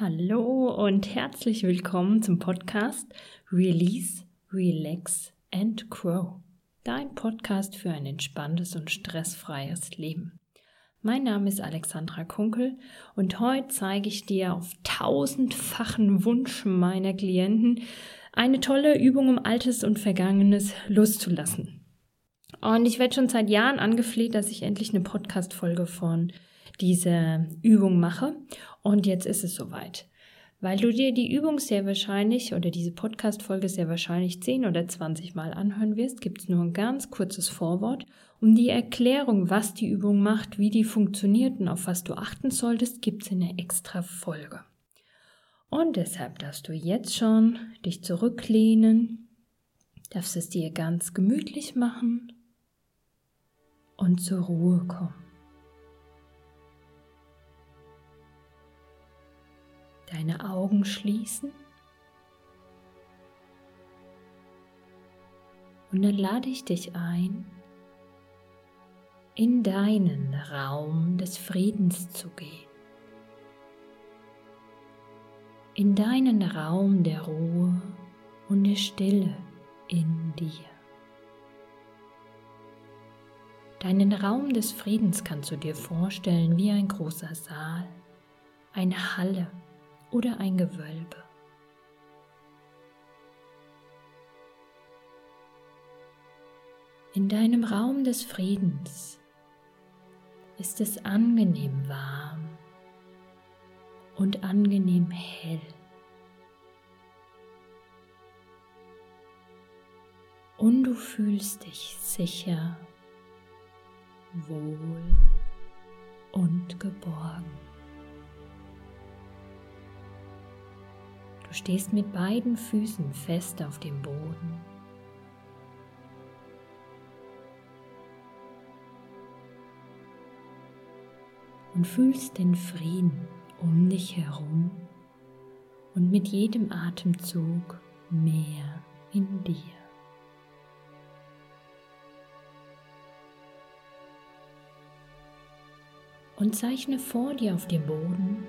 Hallo und herzlich willkommen zum Podcast Release, Relax and Grow. Dein Podcast für ein entspanntes und stressfreies Leben. Mein Name ist Alexandra Kunkel und heute zeige ich dir auf tausendfachen Wunsch meiner Klienten eine tolle Übung, um Altes und Vergangenes loszulassen. Und ich werde schon seit Jahren angefleht, dass ich endlich eine Podcast-Folge von dieser Übung mache. Und jetzt ist es soweit. Weil du dir die Übung sehr wahrscheinlich oder diese Podcast-Folge sehr wahrscheinlich 10 oder 20 Mal anhören wirst, gibt es nur ein ganz kurzes Vorwort. Um die Erklärung, was die Übung macht, wie die funktioniert und auf was du achten solltest, gibt es in einer extra Folge. Und deshalb darfst du jetzt schon dich zurücklehnen, darfst es dir ganz gemütlich machen und zur Ruhe kommen. Deine Augen schließen. Und dann lade ich dich ein, in deinen Raum des Friedens zu gehen. In deinen Raum der Ruhe und der Stille in dir. Deinen Raum des Friedens kannst du dir vorstellen wie ein großer Saal, eine Halle, oder ein Gewölbe. In deinem Raum des Friedens ist es angenehm warm und angenehm hell. Und du fühlst dich sicher, wohl und geborgen. Du stehst mit beiden Füßen fest auf dem Boden. Und fühlst den Frieden um dich herum und mit jedem Atemzug mehr in dir. Und zeichne vor dir auf dem Boden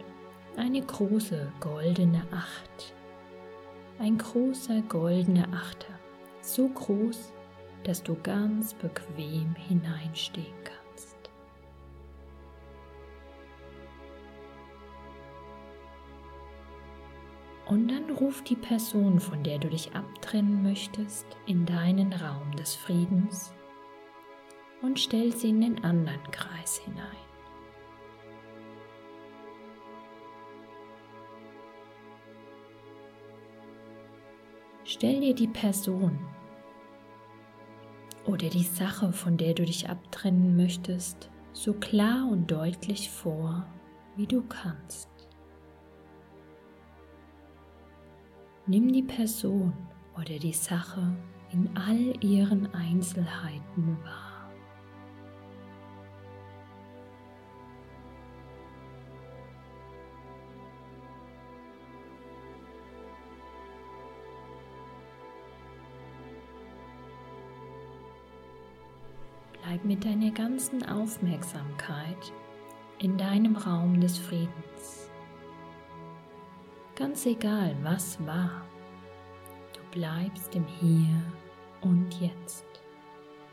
eine große goldene Acht. Ein großer goldener Achter, so groß, dass du ganz bequem hineinstehen kannst. Und dann ruf die Person, von der du dich abtrennen möchtest, in deinen Raum des Friedens und stell sie in den anderen Kreis hinein. Stell dir die Person oder die Sache, von der du dich abtrennen möchtest, so klar und deutlich vor, wie du kannst. Nimm die Person oder die Sache in all ihren Einzelheiten wahr. Bleib mit deiner ganzen Aufmerksamkeit in deinem Raum des Friedens. Ganz egal, was war, du bleibst im Hier und Jetzt.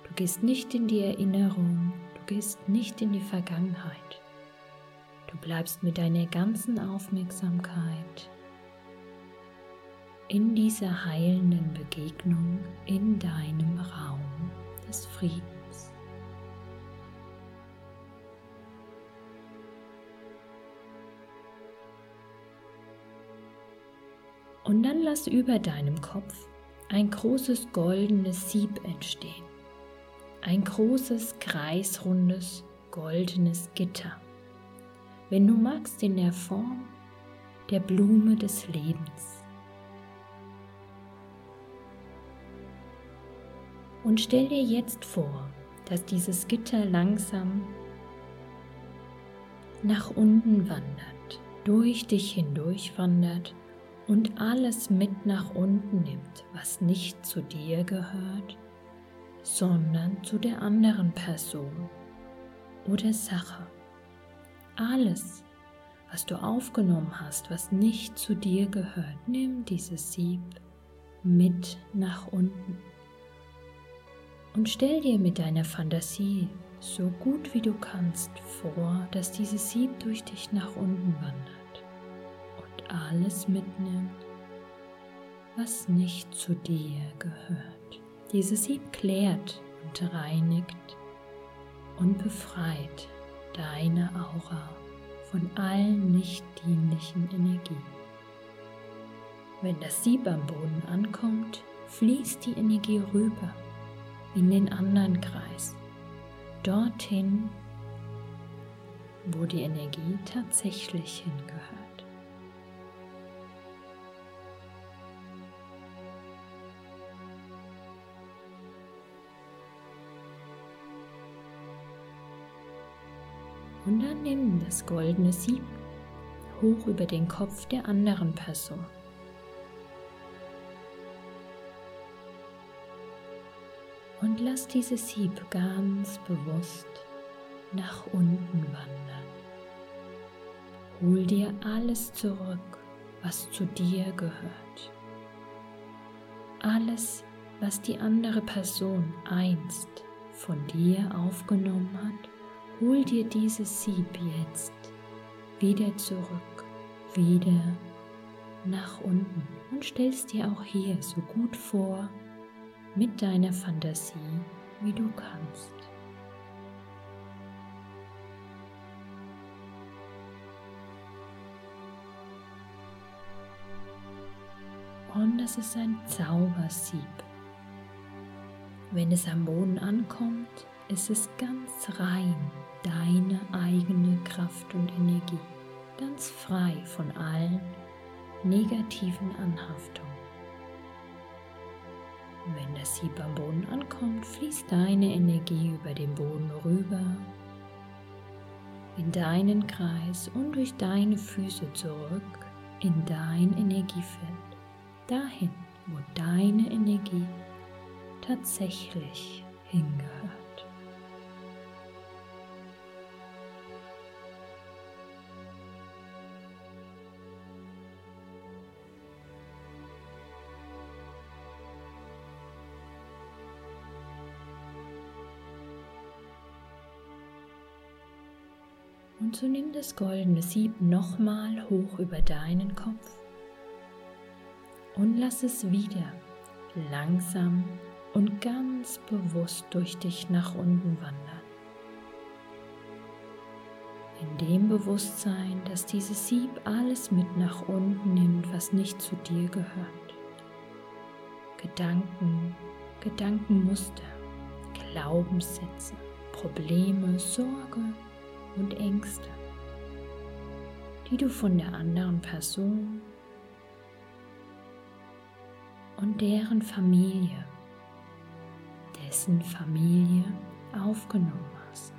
Du gehst nicht in die Erinnerung, du gehst nicht in die Vergangenheit. Du bleibst mit deiner ganzen Aufmerksamkeit in dieser heilenden Begegnung in deinem Raum des Friedens. Und dann lass über deinem Kopf ein großes goldenes Sieb entstehen. Ein großes, kreisrundes, goldenes Gitter. Wenn du magst, in der Form der Blume des Lebens. Und stell dir jetzt vor, dass dieses Gitter langsam nach unten wandert, durch dich hindurch wandert und alles mit nach unten nimmt, was nicht zu dir gehört, sondern zu der anderen Person oder Sache. Alles, was du aufgenommen hast, was nicht zu dir gehört, nimm dieses Sieb mit nach unten. Und stell dir mit deiner Fantasie so gut wie du kannst vor, dass dieses Sieb durch dich nach unten wandert alles mitnimmt, was nicht zu dir gehört. Dieses Sieb klärt und reinigt und befreit deine Aura von allen nicht dienlichen Energien. Wenn das Sieb am Boden ankommt, fließt die Energie rüber in den anderen Kreis, dorthin, wo die Energie tatsächlich hingehört. Und dann nimm das goldene Sieb hoch über den Kopf der anderen Person. Und lass dieses Sieb ganz bewusst nach unten wandern. Hol dir alles zurück, was zu dir gehört. Alles, was die andere Person einst von dir aufgenommen hat hol dir dieses Sieb jetzt wieder zurück, wieder nach unten und stellst dir auch hier so gut vor mit deiner Fantasie, wie du kannst. Und das ist ein Zaubersieb. Wenn es am Boden ankommt, ist es ganz rein deine eigene Kraft und Energie, ganz frei von allen negativen Anhaftungen. Wenn das Sieb am Boden ankommt, fließt deine Energie über den Boden rüber in deinen Kreis und durch deine Füße zurück in dein Energiefeld, dahin, wo deine Energie tatsächlich hingehört. So nimm das goldene Sieb nochmal hoch über deinen Kopf und lass es wieder langsam und ganz bewusst durch dich nach unten wandern. In dem Bewusstsein, dass dieses Sieb alles mit nach unten nimmt, was nicht zu dir gehört. Gedanken, Gedankenmuster, Glaubenssätze, Probleme, Sorge, und Ängste, die du von der anderen Person und deren Familie, dessen Familie aufgenommen hast.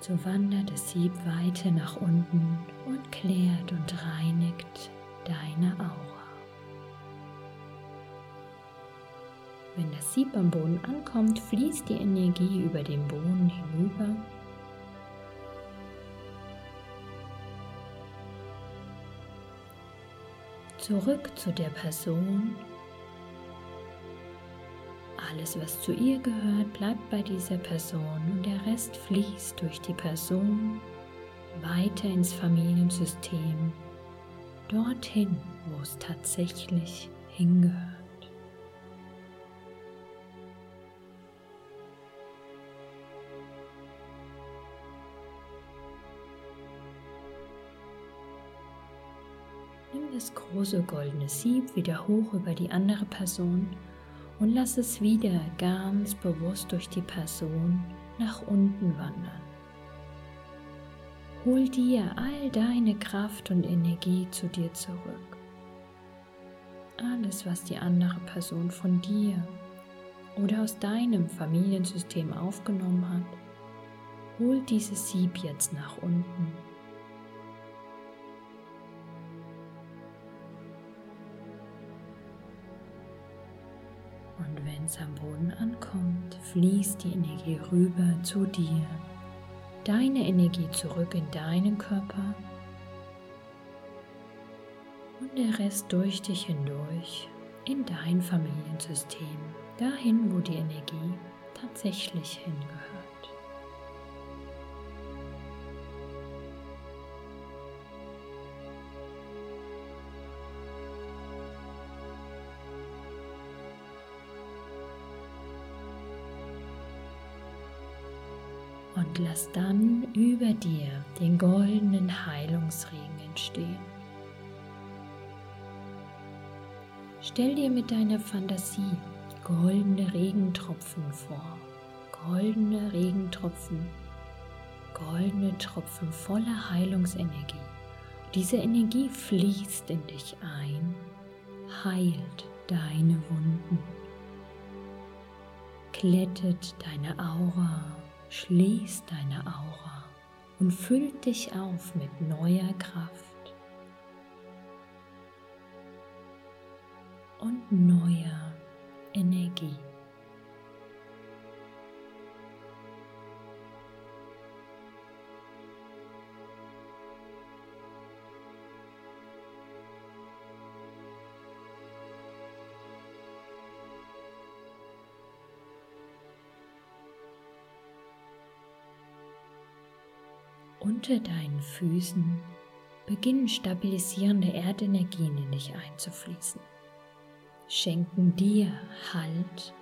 So wandert das Sieb weiter nach unten und klärt und reinigt deine Aura. Wenn das Sieb am Boden ankommt, fließt die Energie über den Boden hinüber. Zurück zu der Person. Alles, was zu ihr gehört, bleibt bei dieser Person und der Rest fließt durch die Person weiter ins Familiensystem, dorthin, wo es tatsächlich hingehört. Das große goldene Sieb wieder hoch über die andere Person und lass es wieder ganz bewusst durch die Person nach unten wandern. Hol dir all deine Kraft und Energie zu dir zurück. Alles, was die andere Person von dir oder aus deinem Familiensystem aufgenommen hat, hol dieses Sieb jetzt nach unten es am Boden ankommt, fließt die Energie rüber zu dir. Deine Energie zurück in deinen Körper und der Rest durch dich hindurch in dein Familiensystem, dahin, wo die Energie tatsächlich hingehört. Lass dann über dir den goldenen Heilungsregen entstehen. Stell dir mit deiner Fantasie goldene Regentropfen vor, goldene Regentropfen, goldene Tropfen voller Heilungsenergie. Diese Energie fließt in dich ein, heilt deine Wunden, glättet deine Aura schließt deine Aura und füllt dich auf mit neuer Kraft und neuer Energie. Unter deinen Füßen beginnen stabilisierende Erdenergien in dich einzufließen, schenken dir Halt,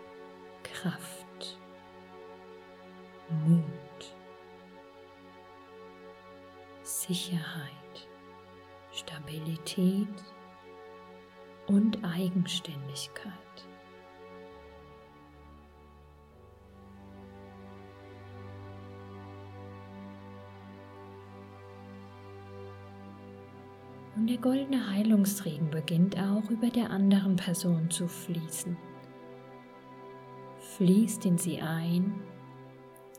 Kraft, Mut, Sicherheit, Stabilität und Eigenständigkeit. Und der goldene Heilungsregen beginnt auch über der anderen Person zu fließen. Fließt in sie ein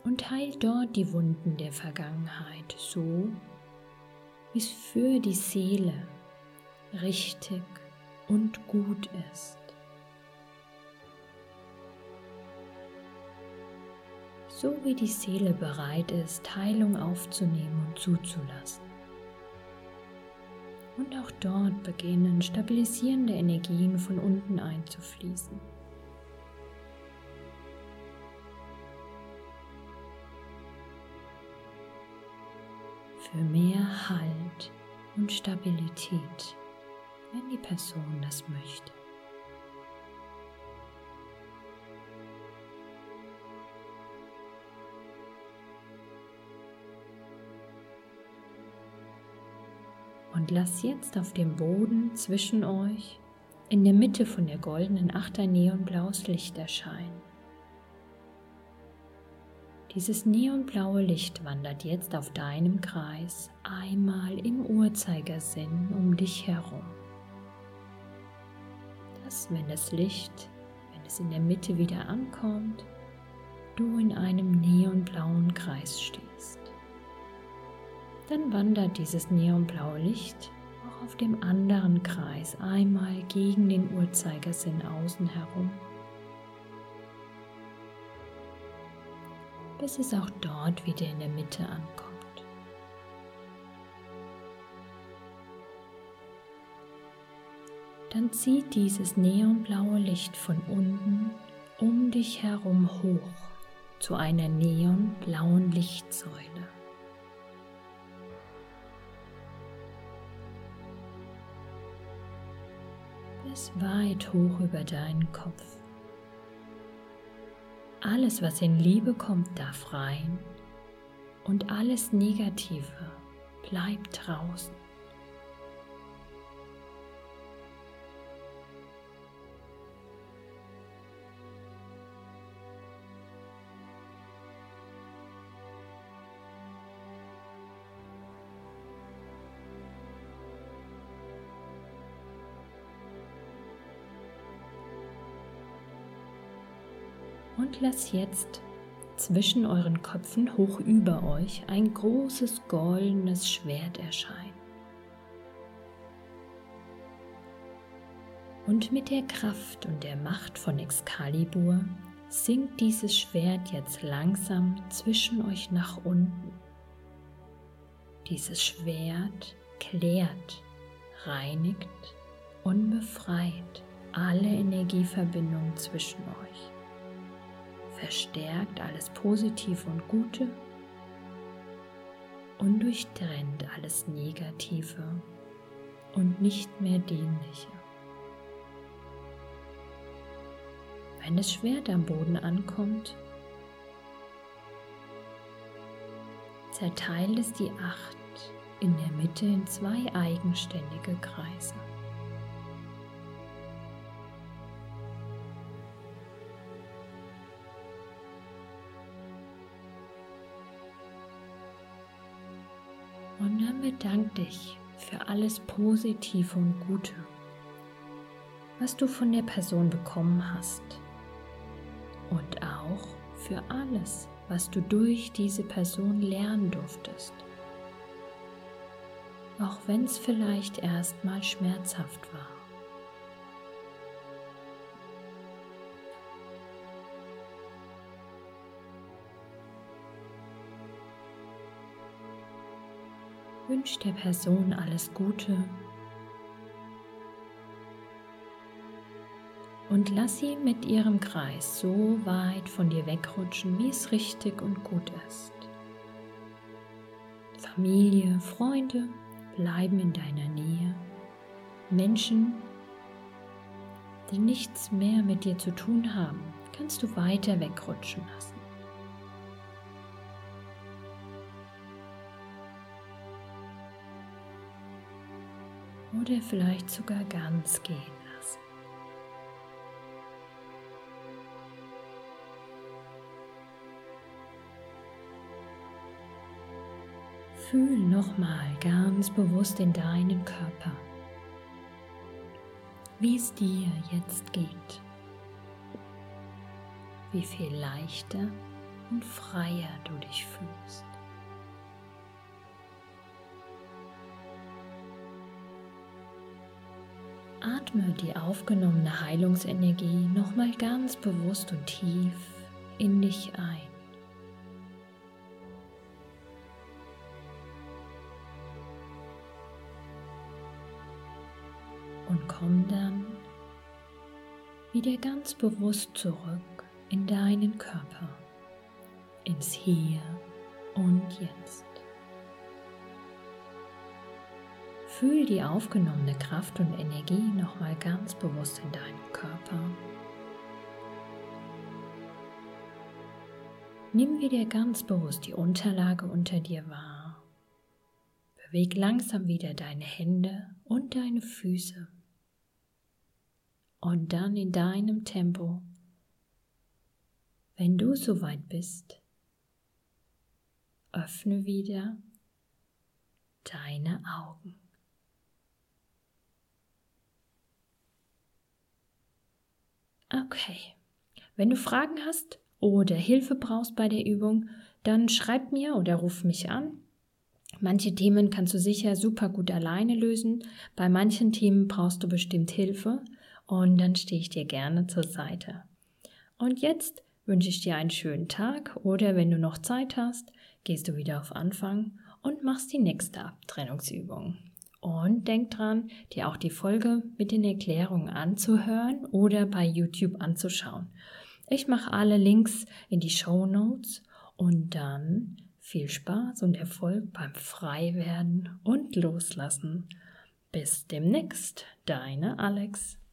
und heilt dort die Wunden der Vergangenheit so, wie es für die Seele richtig und gut ist. So wie die Seele bereit ist, Heilung aufzunehmen und zuzulassen. Und auch dort beginnen stabilisierende Energien von unten einzufließen. Für mehr Halt und Stabilität, wenn die Person das möchte. Und lass jetzt auf dem Boden zwischen euch in der Mitte von der goldenen Acht ein neonblaues Licht erscheinen. Dieses neonblaue Licht wandert jetzt auf deinem Kreis einmal im Uhrzeigersinn um dich herum. Dass, wenn das Licht, wenn es in der Mitte wieder ankommt, du in einem neonblauen Kreis stehst dann wandert dieses neonblaue Licht auch auf dem anderen Kreis einmal gegen den Uhrzeigersinn außen herum, bis es auch dort wieder in der Mitte ankommt. Dann zieht dieses neonblaue Licht von unten um dich herum hoch zu einer neonblauen Lichtsäule. Bis weit hoch über deinen Kopf. Alles, was in Liebe kommt, darf rein und alles Negative bleibt draußen. Und lass jetzt zwischen euren Köpfen hoch über euch ein großes goldenes Schwert erscheinen. Und mit der Kraft und der Macht von Excalibur sinkt dieses Schwert jetzt langsam zwischen euch nach unten. Dieses Schwert klärt, reinigt und befreit alle Energieverbindungen zwischen euch, verstärkt alles Positive und Gute und durchtrennt alles Negative und nicht mehr Dienliche. Wenn das Schwert am Boden ankommt, zerteilt es die Acht in der Mitte in zwei eigenständige Kreise. Bedank dich für alles Positive und Gute, was du von der Person bekommen hast und auch für alles, was du durch diese Person lernen durftest. Auch wenn es vielleicht erstmal schmerzhaft war. Wünsch der Person alles Gute und lass sie mit ihrem Kreis so weit von dir wegrutschen, wie es richtig und gut ist. Familie, Freunde bleiben in deiner Nähe. Menschen, die nichts mehr mit dir zu tun haben, kannst du weiter wegrutschen Oder vielleicht sogar ganz gehen. Fühl nochmal ganz bewusst in deinen Körper, wie es dir jetzt geht, wie viel leichter und freier du dich fühlst. Atme die aufgenommene Heilungsenergie nochmal ganz bewusst und tief in dich ein. und komm dann wieder ganz bewusst zurück in deinen Körper, ins Hier und Jetzt. Fühl die aufgenommene Kraft und Energie nochmal ganz bewusst in deinem Körper. Nimm wieder ganz bewusst die Unterlage unter dir wahr. Beweg langsam wieder deine Hände und deine Füße und dann in deinem Tempo, wenn du soweit bist, öffne wieder deine Augen. Okay, wenn du Fragen hast oder Hilfe brauchst bei der Übung, dann schreib mir oder ruf mich an. Manche Themen kannst du sicher super gut alleine lösen, bei manchen Themen brauchst du bestimmt Hilfe und dann stehe ich dir gerne zur Seite. Und jetzt wünsche ich dir einen schönen Tag oder wenn du noch Zeit hast, gehst du wieder auf Anfang und machst die nächste Abtrennungsübung. Und denk dran, dir auch die Folge mit den Erklärungen anzuhören oder bei YouTube anzuschauen. Ich mache alle Links in die Show Notes und dann viel Spaß und Erfolg beim Freiwerden und Loslassen. Bis demnächst, deine Alex.